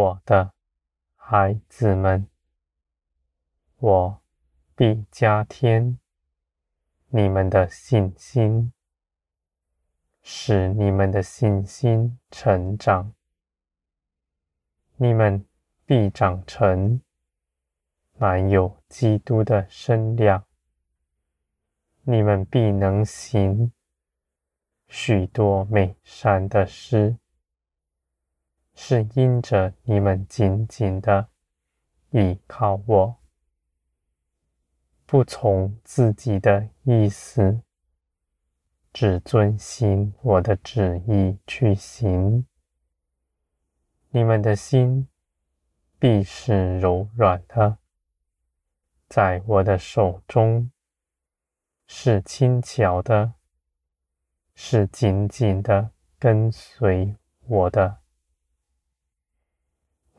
我的孩子们，我必加添你们的信心，使你们的信心成长。你们必长成满有基督的身量，你们必能行许多美善的事，是因着你们紧紧的倚靠我，不从自己的意思，只遵行我的旨意去行。你们的心必是柔软的，在我的手中是轻巧的，是紧紧的跟随我的。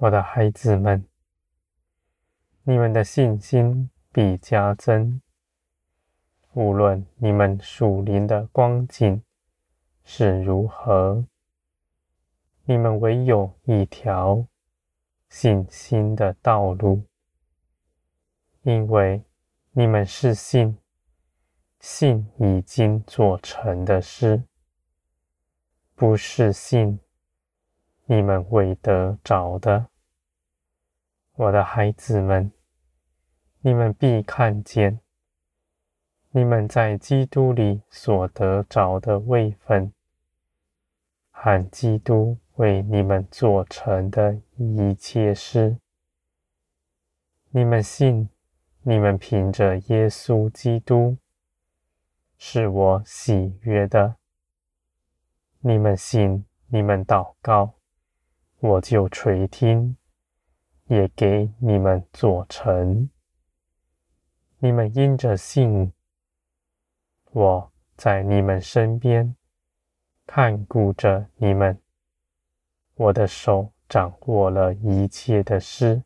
我的孩子们，你们的信心必加增，无论你们属灵的光景是如何。你们唯有一条信心的道路，因为你们是信，信已经做成的事，不是信你们未得着的。我的孩子们，你们必看见，你们在基督里所得着的位分，和基督。为你们做成的一切事，你们信，你们凭着耶稣基督是我喜悦的。你们信，你们祷告，我就垂听，也给你们做成。你们因着信，我在你们身边看顾着你们。我的手掌握了一切的事，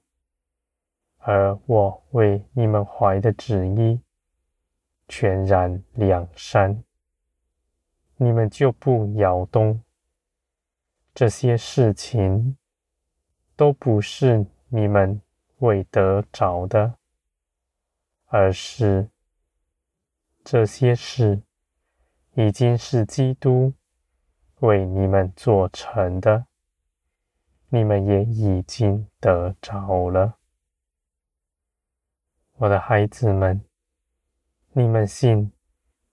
而我为你们怀的旨意全然两山，你们就不摇动。这些事情都不是你们未得着的，而是这些事已经是基督为你们做成的。你们也已经得着了，我的孩子们，你们信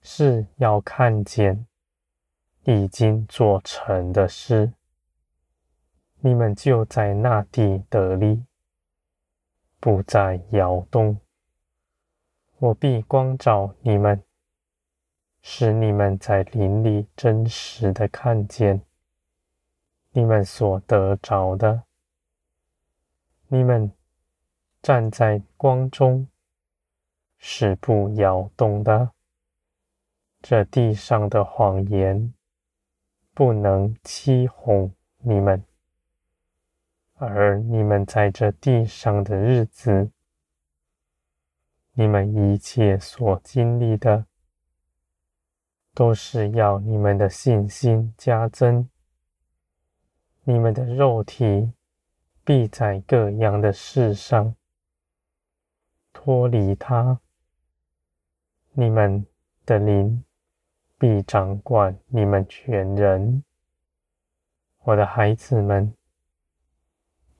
是要看见已经做成的事，你们就在那地得力，不再摇动。我必光照你们，使你们在林里真实的看见。你们所得着的，你们站在光中是不摇动的。这地上的谎言不能欺哄你们，而你们在这地上的日子，你们一切所经历的，都是要你们的信心加增。你们的肉体必在各样的事上脱离它，你们的灵必掌管你们全人。我的孩子们，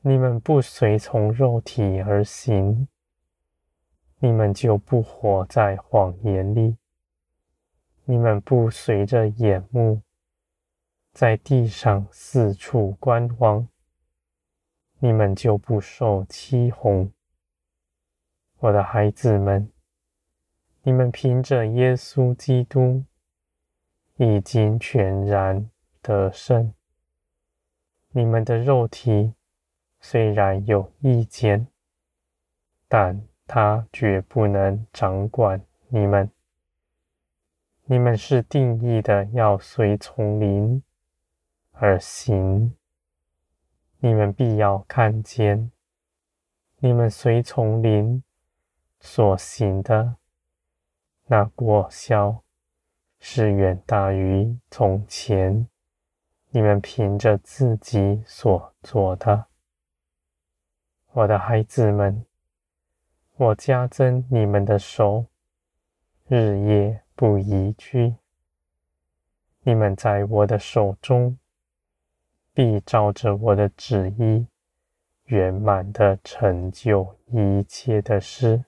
你们不随从肉体而行，你们就不活在谎言里；你们不随着眼目。在地上四处观望，你们就不受欺哄。我的孩子们，你们凭着耶稣基督已经全然得胜。你们的肉体虽然有意见，但他绝不能掌管你们。你们是定义的要随从灵。而行，你们必要看见，你们随从灵所行的那果效，是远大于从前你们凭着自己所做的。我的孩子们，我加增你们的手，日夜不移居。你们在我的手中，必照着我的旨意，圆满的成就一切的事。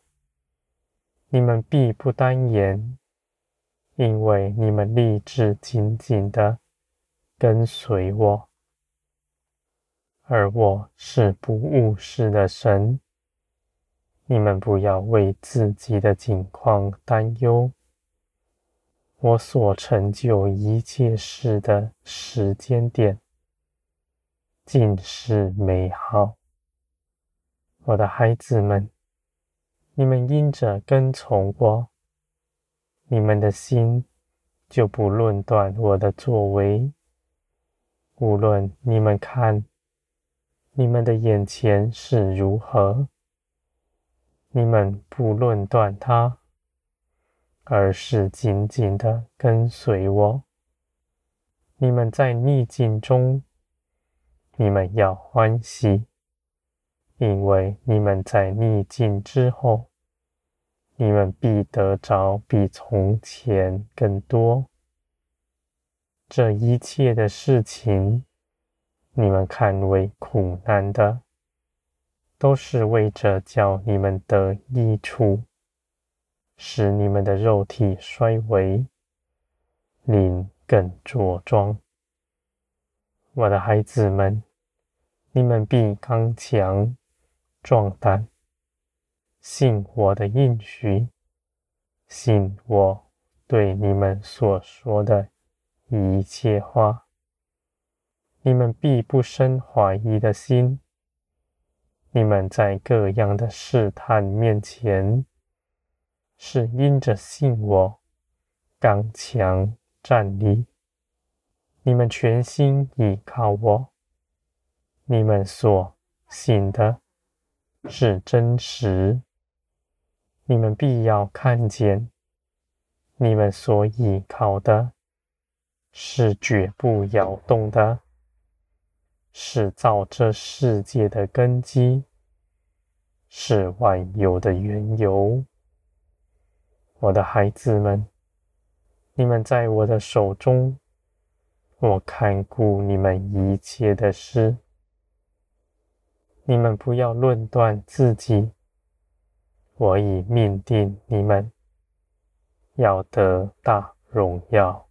你们必不单言，因为你们立志紧紧的跟随我。而我是不务事的神，你们不要为自己的境况担忧。我所成就一切事的时间点，尽是美好。我的孩子们，你们因着跟从我，你们的心就不论断我的作为，无论你们看。你们的眼前是如何，你们不论断它，而是紧紧的跟随我。你们在逆境中，你们要欢喜，因为你们在逆境之后，你们必得着比从前更多。这一切的事情。你们看为苦难的，都是为着叫你们得益处，使你们的肉体衰微，灵更茁壮。我的孩子们，你们必刚强壮胆，信我的应许，信我对你们所说的一切话。你们必不生怀疑的心。你们在各样的试探面前，是因着信我，刚强站立。你们全心倚靠我，你们所信的是真实。你们必要看见，你们所倚靠的是绝不摇动的。是造这世界的根基，是万有的缘由。我的孩子们，你们在我的手中，我看顾你们一切的事。你们不要论断自己，我已命定你们要得大荣耀。